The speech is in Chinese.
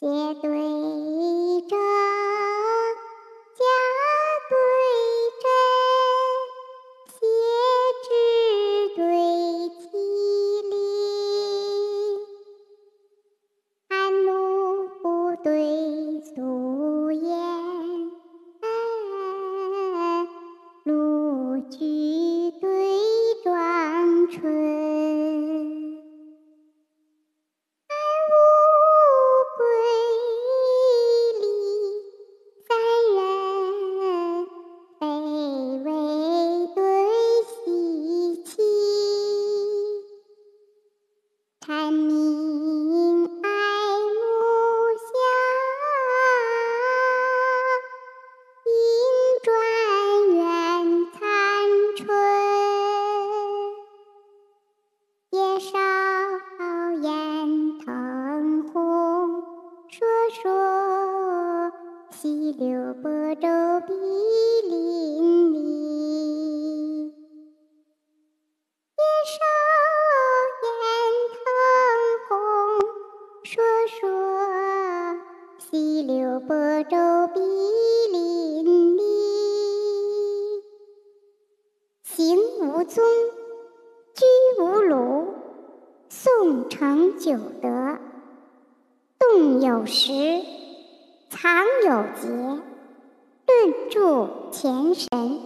斜对着，夹对针，斜枝对麒麟，寒露对素颜，露菊说溪流波皱碧淋漓。叶梢说说，溪流波皱碧淋漓。行无踪，居无庐。宋承九德，有时，藏有节。顿住前神。